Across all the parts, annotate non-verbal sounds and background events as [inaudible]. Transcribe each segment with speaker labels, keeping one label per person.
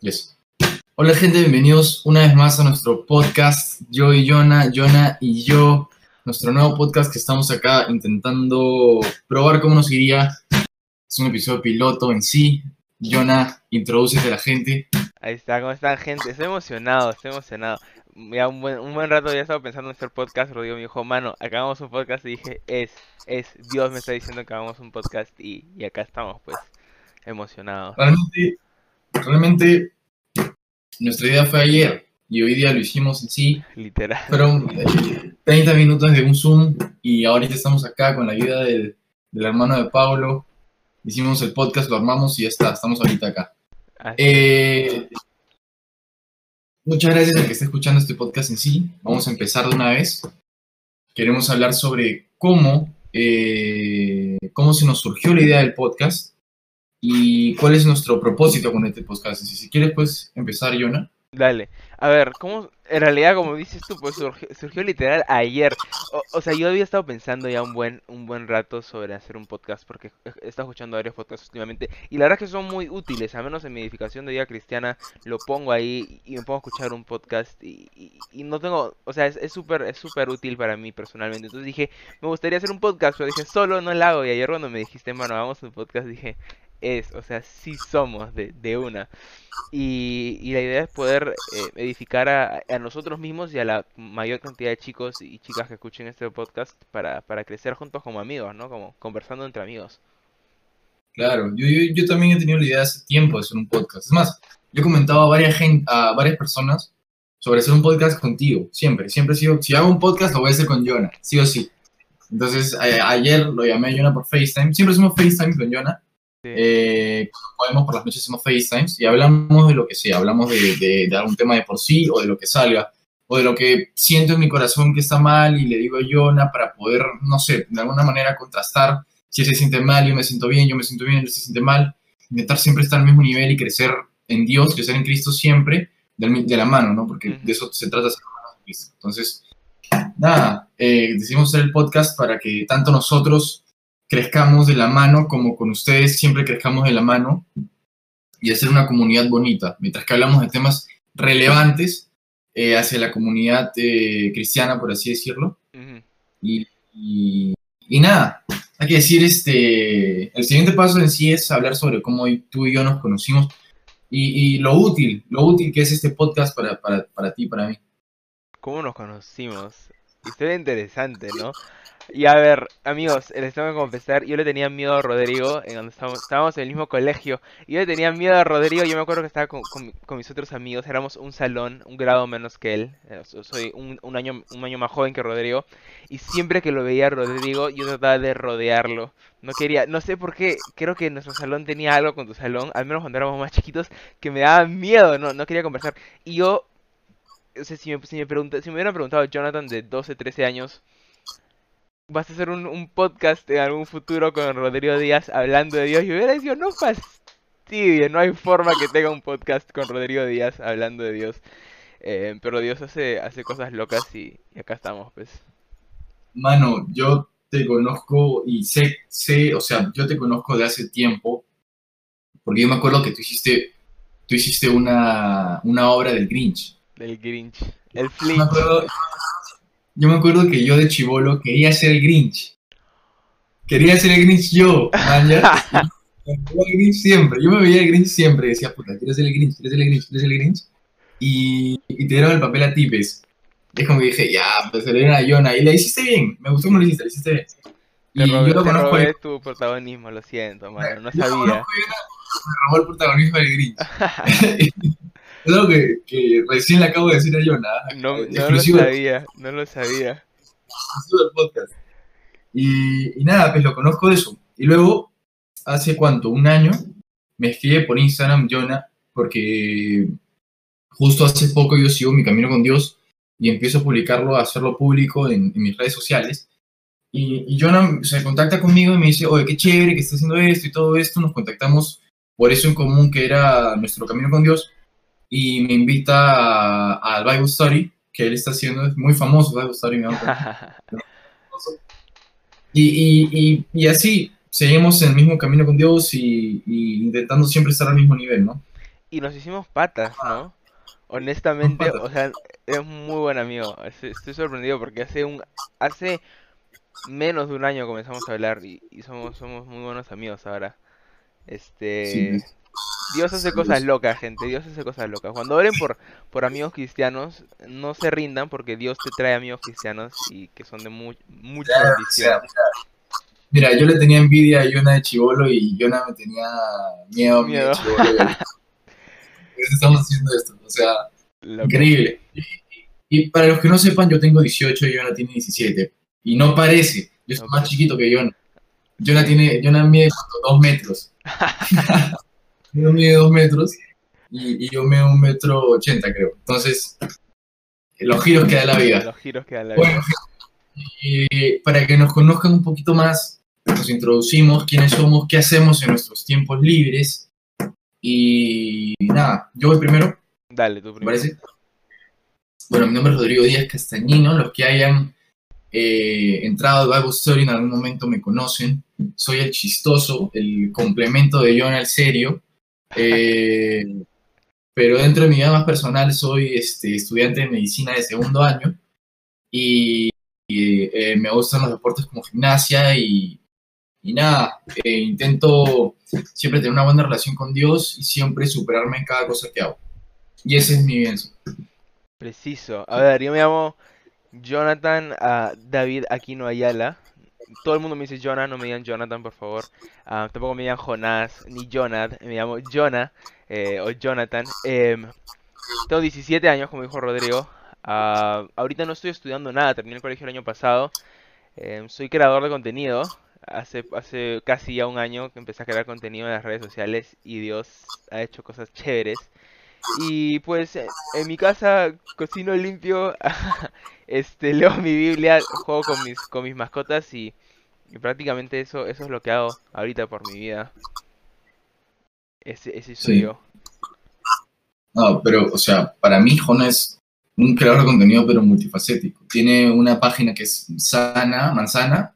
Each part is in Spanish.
Speaker 1: Yes. Hola gente, bienvenidos una vez más a nuestro podcast. Yo y Jonah, Jonah y yo, nuestro nuevo podcast que estamos acá intentando probar cómo nos iría. Es un episodio piloto en sí. Jonah, introduce a la gente.
Speaker 2: Ahí está, ¿cómo están gente? Estoy emocionado, estoy emocionado. Ya un buen, un buen rato ya estaba pensando en hacer podcast, Rodrigo me dijo, mano, acabamos un podcast y dije, es, es, Dios me está diciendo que hagamos un podcast y, y acá estamos, pues, emocionados.
Speaker 1: Realmente, realmente, nuestra idea fue ayer y hoy día lo hicimos en sí.
Speaker 2: Literal.
Speaker 1: Fueron eh, 30 minutos de un Zoom y ahorita estamos acá con la ayuda del, del hermano de Pablo. Hicimos el podcast, lo armamos y ya está, estamos ahorita acá. Eh, muchas gracias al que esté escuchando este podcast en sí. Vamos a empezar de una vez. Queremos hablar sobre cómo, eh, cómo se nos surgió la idea del podcast y cuál es nuestro propósito con este podcast. Si, si quieres, pues empezar, Jonah.
Speaker 2: Dale. A ver, ¿cómo? En realidad, como dices tú, pues surgió, surgió literal ayer. O, sea, yo había estado pensando ya un buen, un buen rato sobre hacer un podcast porque he estado escuchando varios podcasts últimamente y la verdad es que son muy útiles, al menos en mi edificación de vida cristiana lo pongo ahí y me pongo a escuchar un podcast y, no tengo, o sea, es es súper, es súper útil para mí personalmente. Entonces dije, me gustaría hacer un podcast, pero dije, solo no lo hago. Y ayer cuando me dijiste, mano, hagamos un podcast, dije, es, o sea, sí somos de, de una. Y, y la idea es poder eh, edificar a, a nosotros mismos y a la mayor cantidad de chicos y chicas que escuchen este podcast para, para crecer juntos como amigos, ¿no? Como conversando entre amigos.
Speaker 1: Claro, yo, yo, también he tenido la idea hace tiempo de hacer un podcast. Es más, yo he comentado a varias, a varias personas sobre hacer un podcast contigo, siempre. Siempre he sido, si hago un podcast lo voy a hacer con Jonah, sí o sí. Entonces, a- ayer lo llamé a Jonah por FaceTime. Siempre hacemos FaceTime con Jonah.
Speaker 2: Sí.
Speaker 1: Eh, podemos por las noches hacemos FaceTimes y hablamos de lo que sea. Hablamos de, de, de algún tema de por sí o de lo que salga. O de lo que siento en mi corazón que está mal y le digo a Jonah para poder, no sé, de alguna manera contrastar si él se siente mal, yo me siento bien, yo me siento bien, él se siente mal, intentar siempre estar al mismo nivel y crecer en Dios, crecer en Cristo siempre, de, la mano, ¿no? Porque de eso se trata, ser Cristo. Entonces, nada, eh, decidimos hacer el podcast para que tanto nosotros crezcamos de la mano como con ustedes siempre crezcamos de la mano y hacer una comunidad bonita, mientras que hablamos de temas relevantes eh, hacia la comunidad eh, cristiana, por así decirlo. Y, y- y nada, hay que decir, este, el siguiente paso en sí es hablar sobre cómo tú y yo nos conocimos y, y lo útil, lo útil que es este podcast para, para, para ti, para mí.
Speaker 2: ¿Cómo nos conocimos? Historia interesante, ¿no? Y a ver, amigos, les tengo que confesar, yo le tenía miedo a Rodrigo en donde estábamos, estábamos en el mismo colegio. Y yo le tenía miedo a Rodrigo, yo me acuerdo que estaba con, con con mis otros amigos, éramos un salón, un grado menos que él. eh, so- Soy un, un año, un año más joven que Rodrigo. Y siempre que lo veía a Rodrigo, yo trataba de rodearlo. No quería, no sé por qué, creo que nuestro salón tenía algo con tu salón, al menos cuando éramos más chiquitos, que me daba miedo, no, no quería conversar. Y yo o sea, si me, si me, pregunta- si me hubieran preguntado Jonathan de 12, 13 años, ¿vas a hacer un, podcast en algún futuro con Rodrigo Díaz hablando de Dios? Yo hubiera dicho, no fastidie, no hay forma que tenga un podcast con Rodrigo Díaz hablando de Dios. Eh, pero Dios hace, hace cosas locas y, y acá estamos, pues.
Speaker 1: Mano, yo te conozco y sé, sé, o sea, yo te conozco de hace tiempo, porque yo me acuerdo que tú hiciste, tú hiciste una, una obra del Grinch.
Speaker 2: Del Grinch. El
Speaker 1: Yo me
Speaker 2: Flinch.
Speaker 1: acuerdo, yo me acuerdo que yo de chivolo quería ser el Grinch. Quería ser el Grinch yo, ya. El Grinch siempre. Yo me veía el Grinch siempre. Decía, puta, quiero ser el Grinch, quiero ser el Grinch, quiero ser el Grinch. Y, y te dieron el papel a ti. Y es como que dije, ya, pues se le dieron a Jonah. Y le hiciste bien. Me gustó cómo lo hiciste, lo hiciste bien.
Speaker 2: Te
Speaker 1: Y
Speaker 2: robé,
Speaker 1: yo lo
Speaker 2: te
Speaker 1: conozco
Speaker 2: robé tu protagonismo, lo siento, mano, no sabía.
Speaker 1: Me robó el protagonismo del Grinch. [laughs] es algo que, que recién le acabo de decir a Jonah.
Speaker 2: No, no lo sabía, no lo sabía.
Speaker 1: del podcast. Y, y nada, pues lo conozco de eso. Y luego, hace cuánto, un año, me escribe por Instagram Jonah, porque justo hace poco yo sigo mi camino con Dios y empiezo a publicarlo, a hacerlo público en, en mis redes sociales. Y, y Jonah se contacta conmigo y me dice, oye, qué chévere que estás haciendo esto y todo esto. Nos contactamos por eso en común que era nuestro camino con Dios. Y me invita a- al Bible Study que él está haciendo. Es muy famoso Bible Study, me. [laughs] Y, y, y, y así, seguimos en el mismo camino con Dios y, intentando siempre estar al mismo nivel, ¿no?
Speaker 2: y nos hicimos patas, ¿no? Honestamente,
Speaker 1: Patas.
Speaker 2: o sea, es muy buen amigo. Estoy, sorprendido porque hace un, hace menos de un año comenzamos a hablar y, somos, somos muy buenos amigos ahora. Este, Dios hace cosas locas, gente. Dios hace cosas locas. Cuando oren por, por amigos cristianos, no se rindan porque Dios te trae amigos cristianos y que son de mu- mucha
Speaker 1: Claro, o
Speaker 2: bendición.
Speaker 1: sea, mira, yo le tenía envidia a Yona de Chivolo y Yona me tenía miedo a mí de
Speaker 2: Miedo.
Speaker 1: Chivolo. [laughs] Estamos haciendo esto, o sea,
Speaker 2: Loco.
Speaker 1: increíble. Y, para los que no sepan, yo tengo 18 y Yona tiene 17. Y no parece, yo soy más chiquito que Yona. Yona tiene, Yona mide dos metros. [laughs] Yona mide dos metros y, y yo mido un metro ochenta, creo. Entonces, los giros que da la vida.
Speaker 2: Los giros que dan la vida.
Speaker 1: Bueno, y para que nos conozcan un poquito más, nos introducimos quiénes somos, qué hacemos en nuestros tiempos libres. Y nada, yo voy primero,
Speaker 2: Dale, tú
Speaker 1: ¿te
Speaker 2: primero.
Speaker 1: parece? Bueno, mi nombre es Rodrigo Díaz Castañino. Los que hayan eh, entrado al Bible Story en algún momento me conocen. Soy el chistoso, el complemento de John al serio. Eh, pero dentro de mi vida más personal soy este, estudiante de medicina de segundo año y, eh, me gustan los deportes como gimnasia y, y nada, eh, intento siempre tener una buena relación con Dios y siempre superarme en cada cosa que hago. Y ese es mi bien.
Speaker 2: Preciso. A ver, yo me llamo Jonathan ah, David Aquino Ayala. Todo el mundo me dice Jonah, no me digan Jonathan, por favor. Ah, tampoco me digan Jonás ni Jonad. Me llamo Jonah eh, o Jonathan. Em, tengo 17 años, como dijo Rodrigo. Ah, ahorita no estoy estudiando nada, terminé el colegio el año pasado. Em, soy creador de contenido. Hace, hace casi ya un año que empecé a crear contenido en las redes sociales y Dios ha hecho cosas chéveres. Y pues eh, en mi casa cocino limpio, [laughs] este, leo mi Biblia, juego con mis, con mis mascotas y, y prácticamente eso, eso es lo que hago ahorita por mi vida. Ese, ese soy
Speaker 1: Sí.
Speaker 2: yo.
Speaker 1: No, pero, o sea, para mí Jona es un creador de contenido, pero multifacético. Tiene una página que es Sana, Manzana,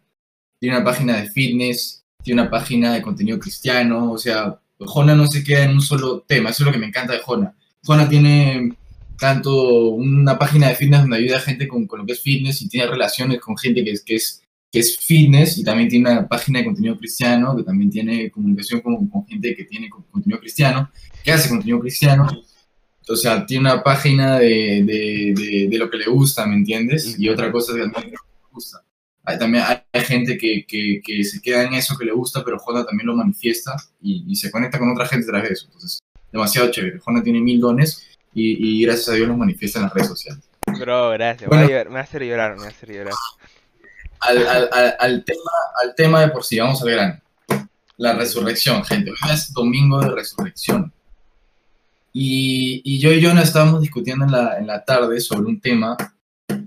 Speaker 1: tiene una página de fitness, tiene una página de contenido cristiano, o sea, Jona no se queda en un solo tema, eso es lo que me encanta de Jona. Jona tiene tanto una página de fitness donde ayuda a gente con, con lo que es fitness y tiene relaciones con gente que es, que es, que es fitness y también tiene una página de contenido cristiano que también tiene comunicación con, con gente que tiene contenido cristiano, que hace contenido cristiano. O sea, tiene una página de, de, de, de lo que le gusta, ¿me entiendes? Y otra cosa que también le gusta. Hay, también hay gente que, que, que, se queda en eso que le gusta, pero Jona también lo manifiesta y, y se conecta con otra gente a través de eso. Entonces, demasiado chévere. Jona tiene mil dones y, y gracias a Dios los manifiesta en las redes sociales.
Speaker 2: Bro, gracias.
Speaker 1: Bueno.
Speaker 2: Llorar- me va a hacer llorar, me va a hacer llorar.
Speaker 1: Al, al, al, al tema, al tema de por sí, vamos al grano. La resurrección, gente. Hoy es domingo de resurrección. Y, y yo y Jonah estábamos discutiendo en la, en la tarde sobre un tema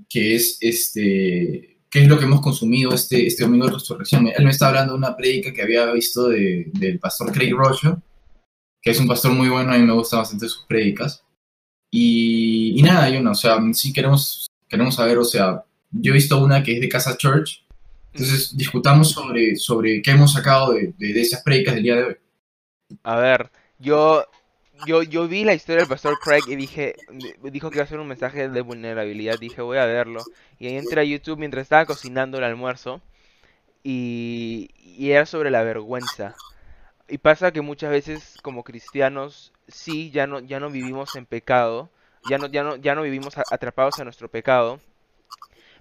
Speaker 1: que es este qué es lo que hemos consumido este, este domingo de resurrección. Él me está hablando de una prédica que había visto de, del pastor Craig Rocha, que es un pastor muy bueno, a mí me gustan bastante sus prédicas. Y, y nada, Jonah, o sea, sí queremos, queremos saber, o sea, yo he visto una que es de Casa Church, entonces discutamos sobre, sobre qué hemos sacado de, de, de esas prédicas del día de hoy.
Speaker 2: A ver, yo, yo, yo vi la historia del pastor Craig y dije, dijo que iba a ser un mensaje de vulnerabilidad. Dije, voy a verlo. Y ahí entré a YouTube mientras estaba cocinando el almuerzo y, y era sobre la vergüenza. Y pasa que muchas veces como cristianos, sí, ya no, ya no vivimos en pecado, ya no, ya no, ya no vivimos a- atrapados en nuestro pecado,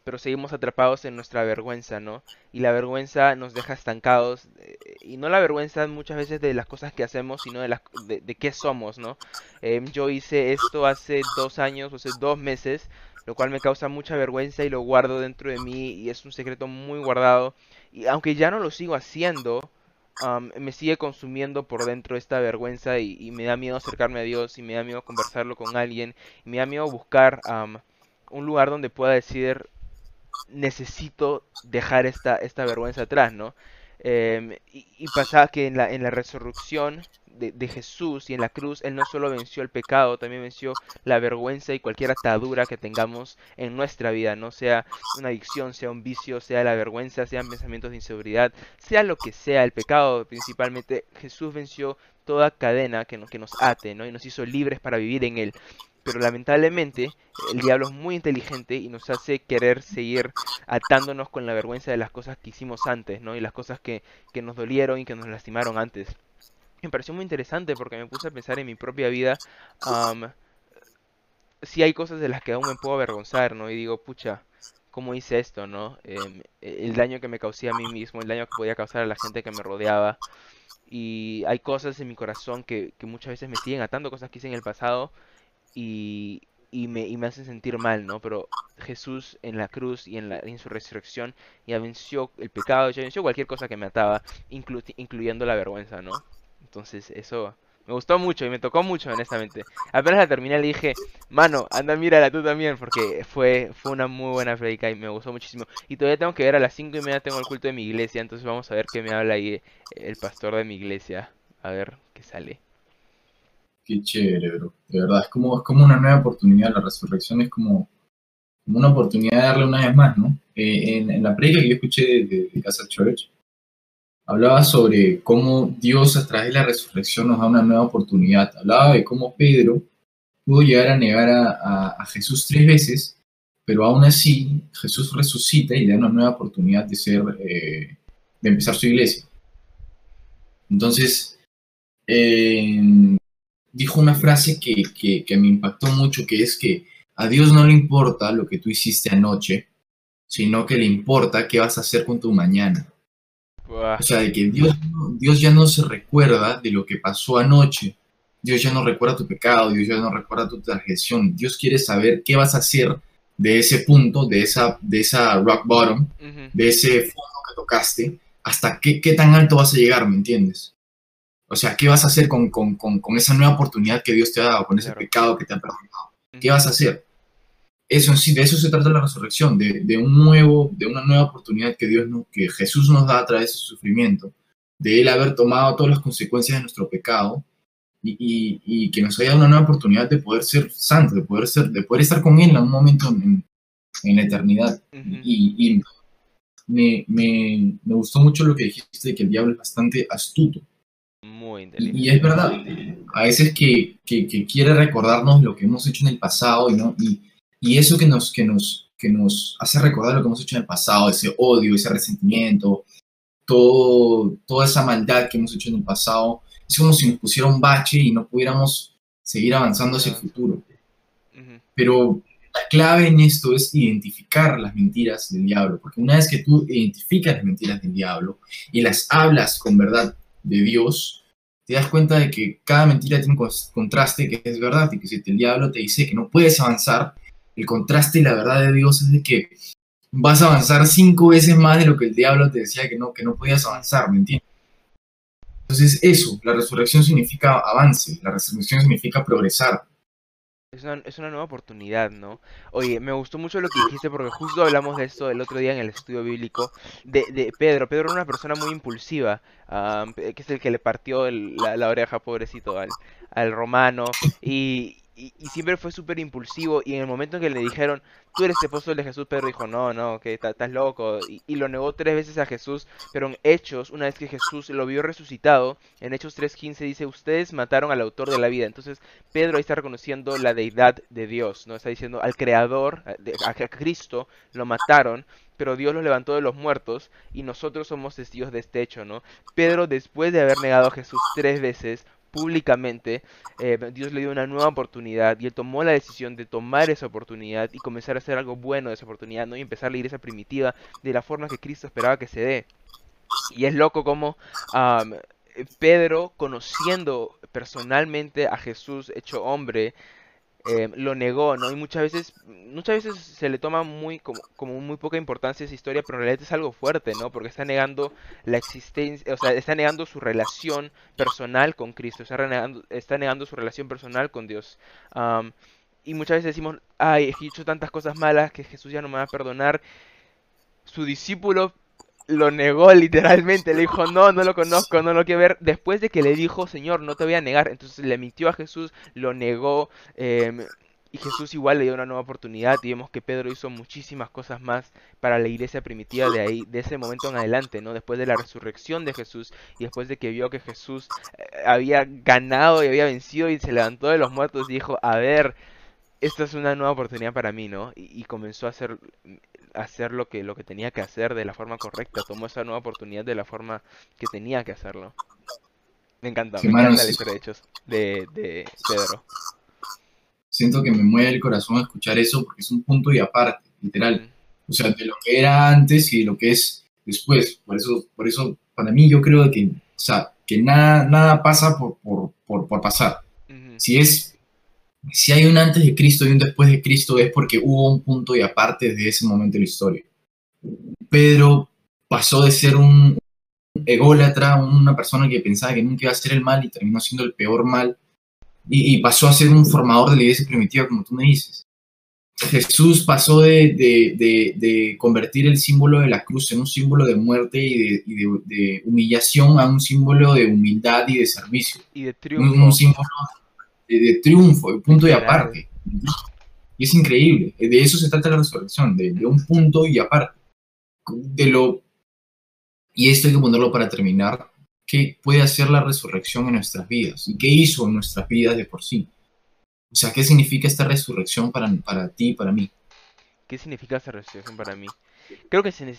Speaker 2: pero seguimos atrapados en nuestra vergüenza, ¿no? Y la vergüenza nos deja estancados, eh, y no la vergüenza muchas veces de las cosas que hacemos, sino de, las, de, de qué somos, ¿no? Em, yo hice esto hace dos años, o hace dos meses, lo cual me causa mucha vergüenza y lo guardo dentro de mí y es un secreto muy guardado. Y aunque ya no lo sigo haciendo, am, me sigue consumiendo por dentro esta vergüenza y, y me da miedo acercarme a Dios y me da miedo conversarlo con alguien y me da miedo buscar am, un lugar donde pueda decir necesito dejar esta, esta vergüenza atrás, ¿no? Em, y, y pasa que en la, en la resurrección de, de Jesús y en la cruz, Él no solo venció el pecado, también venció la vergüenza y cualquier atadura que tengamos en nuestra vida, no sea una adicción, sea un vicio, sea la vergüenza, sean pensamientos de inseguridad, sea lo que sea, el pecado principalmente, Jesús venció toda cadena que nos, que nos ate, ¿no? Y nos hizo libres para vivir en él. Pero lamentablemente el diablo es muy inteligente y nos hace querer seguir atándonos con la vergüenza de las cosas que hicimos antes, ¿no? Y las cosas que, que nos dolieron y que nos lastimaron antes. Me pareció muy interesante porque me puse a pensar en mi propia vida. si hay cosas de las que aún me puedo avergonzar, ¿no? Y digo, pucha, ¿cómo hice esto, no? Em, el daño que me causé a mí mismo, el daño que podía causar a la gente que me rodeaba. Y hay cosas en mi corazón que, que muchas veces me siguen atando, cosas que hice en el pasado y, y, me, y me hacen sentir mal, ¿no? Pero Jesús en la cruz y en, la, en su resurrección ya venció el pecado, ya venció cualquier cosa que me ataba, incluyendo la vergüenza, ¿no? Entonces eso me gustó mucho y me tocó mucho, honestamente. Apenas la terminé le dije, mano, anda, mírala tú también, porque fue, fue una muy buena predica y me gustó muchísimo. Y todavía tengo que ver a las 5 y media tengo el culto de mi iglesia, entonces vamos a ver qué me habla ahí el pastor de mi iglesia. A ver qué sale.
Speaker 1: Qué chévere, bro. De verdad, es como, es como una nueva oportunidad. La resurrección es como, una oportunidad de darle una vez más, ¿no? Eh, en, la predica que yo escuché de, de Casa Church, hablaba sobre cómo Dios a través de la resurrección nos da una nueva oportunidad. Hablaba de cómo Pedro pudo llegar a negar a, Jesús tres veces, pero aún así Jesús resucita y le da una nueva oportunidad de ser, eh, de empezar su iglesia. Entonces, eh, dijo una frase que, que me impactó mucho, que es que a Dios no le importa lo que tú hiciste anoche, sino que le importa qué vas a hacer con tu mañana. O sea, de que Dios, Dios ya no se recuerda de lo que pasó anoche. Dios ya no recuerda tu pecado, Dios ya no recuerda tu transgresión. Dios quiere saber qué vas a hacer de ese punto, de esa, de esa rock bottom, de ese fondo que tocaste, hasta qué, qué, tan alto vas a llegar, ¿me entiendes? O sea, ¿qué vas a hacer con, con, con, con esa nueva oportunidad que Dios te ha dado, con ese pecado que te ha perdonado? ¿Qué vas a hacer? eso sí, de eso se trata la resurrección, de, un nuevo, de una nueva oportunidad que Dios que Jesús nos da a través de su sufrimiento, de él haber tomado todas las consecuencias de nuestro pecado y, que nos haya dado una nueva oportunidad de poder ser santos, de poder ser, de poder estar con él en un momento en, la eternidad. Y, me, gustó mucho lo que dijiste de que el diablo es bastante astuto.
Speaker 2: Muy inteligente.
Speaker 1: Y, es verdad, a veces que, quiere recordarnos lo que hemos hecho en el pasado y no y y eso que nos, que, nos, que nos hace recordar lo que hemos hecho en el pasado, ese odio, ese resentimiento, todo, toda esa maldad que hemos hecho en el pasado, es como si nos pusiera un bache y no pudiéramos seguir avanzando hacia el futuro. Pero la clave en esto es identificar las mentiras del diablo, porque una vez que tú identificas las mentiras del diablo y las hablas con verdad de Dios, te das cuenta de que cada mentira tiene un contraste que es verdad y que si el diablo te dice que no puedes avanzar, el contraste y la verdad de Dios es de que vas a avanzar cinco veces más de lo que el diablo te decía que no, que no podías avanzar, ¿me entiendes? Entonces eso, la resurrección significa avance, la resurrección significa progresar.
Speaker 2: Es una, es una, nueva oportunidad, ¿no? Oye, me gustó mucho lo que dijiste porque justo hablamos de esto el otro día en el estudio bíblico de, de Pedro. Pedro era una persona muy impulsiva, que es el que le partió la, la, oreja, pobrecito, al, al romano. Y, y, siempre fue súper impulsivo y en el momento en que le dijeron, tú eres apóstol de Jesús, Pedro dijo, no, no, que estás loco. Y, lo negó tres veces a Jesús, pero en Hechos, una vez que Jesús lo vio resucitado, en Hechos 3.15 dice, ustedes mataron al autor de la vida. Entonces Pedro ahí está reconociendo la deidad de Dios, ¿no? Está diciendo al Creador, a, Cristo, lo mataron, pero Dios los levantó de los muertos y nosotros somos testigos de este hecho, ¿no? Pedro, después de haber negado a Jesús tres veces, públicamente, eh, Dios le dio una nueva oportunidad y él tomó la decisión de tomar esa oportunidad y comenzar a hacer algo bueno de esa oportunidad, ¿no? Y empezar la iglesia primitiva de la forma que Cristo esperaba que se dé. Y es loco como Pedro, conociendo personalmente a Jesús hecho hombre, Em, lo negó, ¿no? Y muchas veces, muchas veces se le toma muy como, muy poca importancia esa historia, pero en realidad es algo fuerte, ¿no? Porque está negando la existencia, o sea, está negando su relación personal con Cristo, está negando, está negando su relación personal con Dios. y muchas veces decimos, ay, he hecho tantas cosas malas que Jesús ya no me va a perdonar. Su discípulo lo negó literalmente, le dijo, no, no lo conozco, no lo quiero ver, después de que le dijo, Señor, no te voy a negar, entonces le mintió a Jesús, lo negó, em, y Jesús igual le dio una nueva oportunidad y vemos que Pedro hizo muchísimas cosas más para la iglesia primitiva de ahí, de ese momento en adelante, ¿no? Después de la resurrección de Jesús y después de que vio que Jesús eh, había ganado y había vencido y se levantó de los muertos, dijo, a ver, esta es una nueva oportunidad para mí, ¿no? Y, comenzó a hacer, hacer lo, que, lo que tenía que hacer de la forma correcta, tomó esa nueva oportunidad de la forma que tenía que hacerlo. Me encanta, me encanta la historia de hechos de, de Pedro.
Speaker 1: Siento que me mueve el corazón escuchar eso porque es un punto y aparte, literal. O sea, de lo que era antes y de lo que es después. Por eso, por eso para mí yo creo que, o sea, que nada, nada pasa por, por, por, por pasar. Si es si hay un antes de Cristo y un después de Cristo es porque hubo un punto y aparte de ese momento de la historia. Pedro pasó de ser un ególatra, una persona que pensaba que nunca iba a hacer el mal y terminó siendo el peor mal, y, pasó a ser un formador de la iglesia primitiva, como tú me dices. Jesús pasó de, de, de, convertir el símbolo de la cruz en un símbolo de muerte y, de, humillación a un símbolo de humildad y de servicio.
Speaker 2: Y de triunfo. un símbolo
Speaker 1: de, triunfo, de punto y aparte. Y es increíble. De eso se trata la resurrección, de, un punto y aparte. De lo, y esto hay que ponerlo para terminar. ¿Qué puede hacer la resurrección en nuestras vidas? ¿Y qué hizo en nuestras vidas de por sí? O sea, ¿qué significa esta resurrección para, para ti y para mí?
Speaker 2: ¿Qué significa esta resurrección para mí? Creo que se,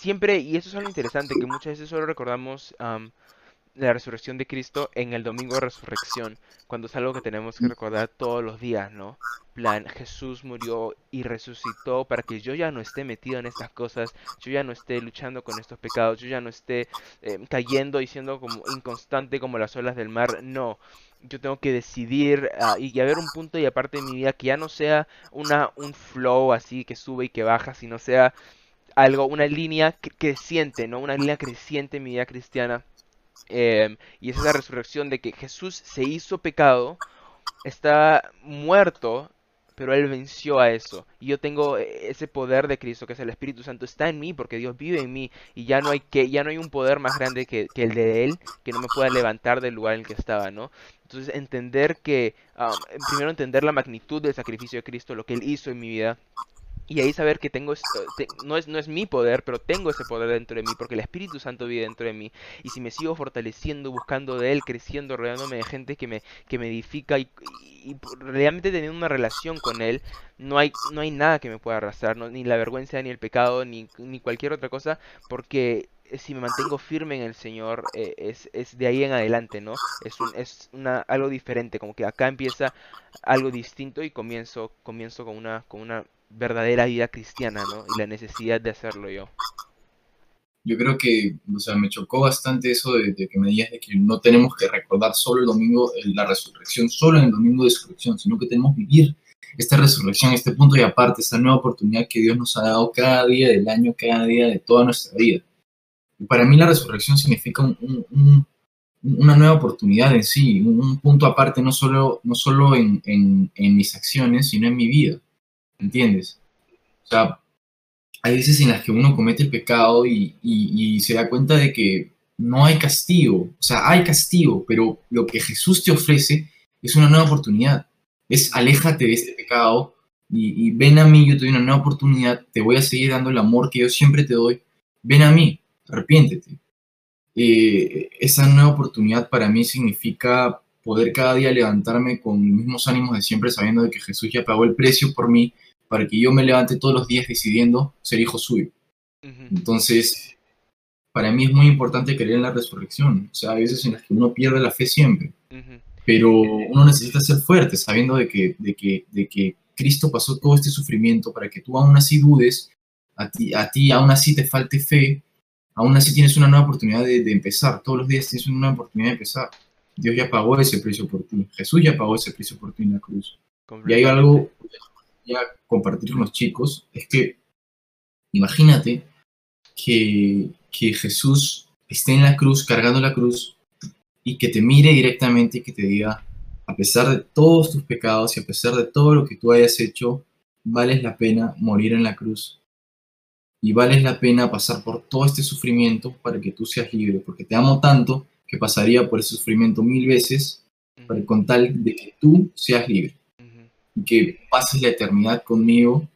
Speaker 2: siempre, y eso es algo interesante, que muchas veces solo recordamos la resurrección de Cristo en el domingo de resurrección, cuando es algo que tenemos que recordar todos los días, ¿no? plan, Jesús murió y resucitó para que yo ya no esté metido en estas cosas, yo ya no esté luchando con estos pecados, yo ya no esté eh, cayendo y siendo como inconstante como las olas del mar, no. Yo tengo que decidir uh, y haber un punto y aparte de mi vida que ya no sea una, un flow así que sube y que baja, sino sea algo, una línea creciente, ¿no? Una línea creciente en mi vida cristiana Em, y esa es la resurrección de que Jesús se hizo pecado, está muerto, pero Él venció a eso. Y yo tengo e, ese poder de Cristo, que es el Espíritu Santo, está en mí, porque Dios vive en mí. Y ya no hay, que, ya no hay un poder más grande que, el de Él, que no me pueda levantar del lugar en el que estaba, ¿no? Entonces entender que, primero entender la magnitud del sacrificio de Cristo, lo que Él hizo en mi vida, y ahí saber que tengo no, es, no es mi poder, pero tengo ese poder dentro de mí, porque el Espíritu Santo vive dentro de mí. Y si me sigo fortaleciendo, buscando de Él, creciendo, rodeándome de gente que me, que me edifica y, realmente teniendo una relación con Él, no hay, no hay nada que me pueda arrastrar, ni la vergüenza, ni el pecado, ni, ni cualquier otra cosa, porque si me mantengo firme en el Señor, eh, es, es, de ahí en adelante, ¿no? Es, un, es una, algo diferente, como que acá empieza algo distinto y comienzo, comienzo con, una, con una verdadera vida cristiana, ¿no? Y la necesidad de hacerlo yo.
Speaker 1: Yo creo que, o sea, me chocó bastante eso de, que me digas que no tenemos que recordar solo el domingo, la resurrección, solo en el domingo de resurrección, sino que tenemos que vivir esta resurrección, este punto y aparte, esta nueva oportunidad que Dios nos ha dado cada día del año, cada día de toda nuestra vida. Y para mí la resurrección significa una nueva oportunidad en sí, un, punto aparte, no solo, no solo en mis acciones, sino en mi vida. ¿Entiendes? O sea, hay veces en las que uno comete el pecado y, se da cuenta de que no hay castigo, o sea, hay castigo, pero lo que Jesús te ofrece es una nueva oportunidad, es aléjate de este pecado y, ven a mí, yo te doy una nueva oportunidad, te voy a seguir dando el amor que yo siempre te doy, ven a mí, arrepiéntete. Eh, esa nueva oportunidad para mí significa poder cada día levantarme con los mismos ánimos de siempre, sabiendo de que Jesús ya pagó el precio por mí para que yo me levante todos los días decidiendo ser hijo suyo. Entonces, para mí es muy importante creer en la resurrección. O sea, hay veces en las que uno pierde la fe siempre, pero uno necesita ser fuerte sabiendo de que, de, que, de que Cristo pasó todo este sufrimiento para que tú aún así dudes, a ti, a ti aún así te falte fe, aún así tienes una nueva oportunidad de, de empezar. Todos los días tienes una nueva oportunidad de empezar. Dios ya pagó ese precio por ti. Jesús ya pagó ese precio por ti en la cruz. Y hay algo a compartir con los chicos es que imagínate que, que Jesús esté en la cruz, cargando la cruz, y que te mire directamente y que te diga, a pesar de todos tus pecados y a pesar de todo lo que tú hayas hecho, vales la pena morir en la cruz. Y vales la pena pasar por todo este sufrimiento para que tú seas libre, porque te amo tanto que pasaría por ese sufrimiento mil veces para, con tal de que tú seas libre. y que pases la eternidad conmigo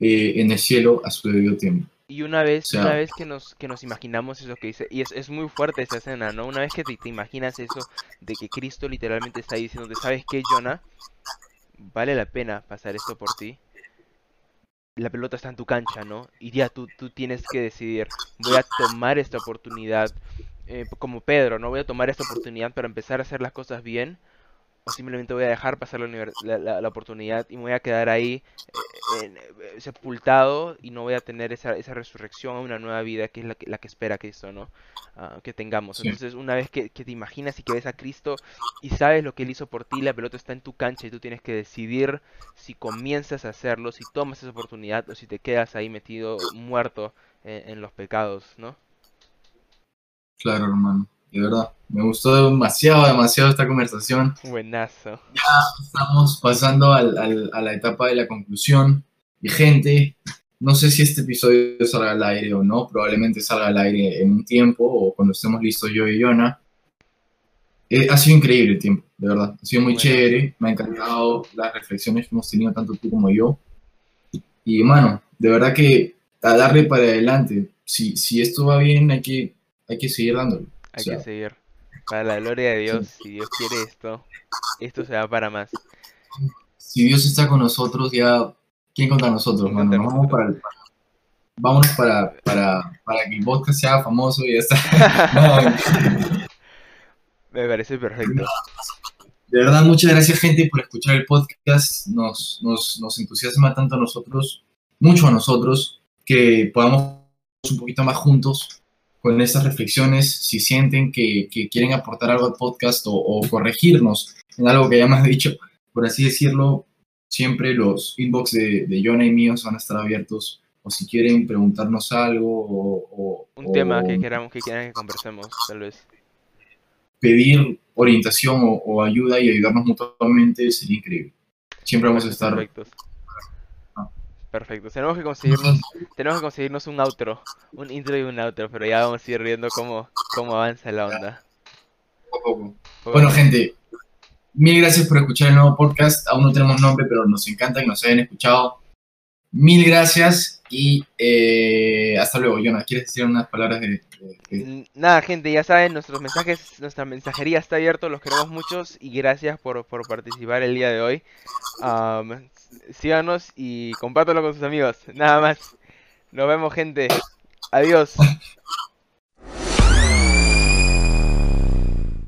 Speaker 1: eh, en el cielo a su debido tiempo.
Speaker 2: Y una vez,
Speaker 1: O sea-
Speaker 2: una vez que nos, que nos imaginamos eso que dice, y es, es muy fuerte esa escena, ¿no? Una vez que te, te imaginas eso, de que Cristo literalmente está diciendo, ¿sabes qué, Jonah? Vale la pena pasar esto por ti. La pelota está en tu cancha, ¿no? Y ya tú, tú tienes que decidir, voy a tomar esta oportunidad, eh, como Pedro, ¿no? Voy a tomar esta oportunidad para empezar a hacer las cosas bien, o simplemente voy a dejar pasar la, la, la- la oportunidad y me voy a quedar ahí eh, eh, sepultado y no voy a tener esa, esa resurrección a una nueva vida que es la que, la que espera Cristo, ¿no? Ah, que tengamos. Entonces, una vez que, que te imaginas y que ves a Cristo y sabes lo que Él hizo por ti, la pelota está en tu cancha y tú tienes que decidir si comienzas a hacerlo, si tomas esa oportunidad o si te quedas ahí metido, muerto en, en los pecados, ¿no?
Speaker 1: Claro, hermano, de verdad. Me gustó demasiado, demasiado esta conversación.
Speaker 2: Buenazo.
Speaker 1: Estamos pasando al- al- a la etapa de la conclusión. Y gente, no sé si este episodio salga al aire o no, probablemente salga al aire en un tiempo o cuando estemos listos yo y Yona. Eh, ha sido increíble el tiempo, de verdad. Ha sido muy
Speaker 2: Bueno.
Speaker 1: chévere, me ha encantado las reflexiones que hemos tenido tanto tú como yo. Y, mano, de verdad que a darle para adelante. Si, si esto va bien, hay que, hay que seguir dándole.
Speaker 2: Hay
Speaker 1: O sea,
Speaker 2: que seguir. Para la gloria de Dios, si Dios quiere esto, esto se va para más.
Speaker 1: si Dios está con nosotros, ya, ¿quién contra nosotros,
Speaker 2: ¿Quién
Speaker 1: mano?
Speaker 2: contra
Speaker 1: Nos vamos para, el- vámonos para, para, para que el podcast se haga famoso y ya está. [laughs] No,
Speaker 2: Me parece perfecto.
Speaker 1: de verdad, muchas gracias, gente, por escuchar el podcast. Nos, nos, nos entusiasma tanto a nosotros, mucho a nosotros, que podamos un poquito más juntos con estas reflexiones. Si sienten que, que quieren aportar algo al podcast o, o corregirnos en algo que hayamos dicho, por así decirlo, siempre los inbox de, de Jonah y míos van a estar abiertos. O si quieren preguntarnos algo o, o-
Speaker 2: Un tema que queramos que quieran que conversemos, tal vez.
Speaker 1: pedir orientación o, ayuda y ayudarnos mutuamente, sería increíble. Siempre vamos a estar
Speaker 2: Perfectos. Perfecto. Tenemos que conseguirnos, [laughs] tenemos que conseguirnos un outro, un intro y un outro, pero ya vamos a ir viendo cómo, cómo avanza la onda.
Speaker 1: poco. Bueno, gente, mil gracias por escuchar el nuevo podcast. Aún no tenemos nombre, pero nos encanta que nos hayan escuchado. Mil gracias y eh, hasta luego. Jonah, ¿quieres decir unas palabras de,
Speaker 2: N- Nada, gente, ya saben, nuestros mensajes, nuestra mensajería está abierto, los queremos muchos y gracias por, por participar el día de hoy. Am, síganos y compártanlo con sus amigos. Nada más. Nos vemos, gente. Adiós. [laughs]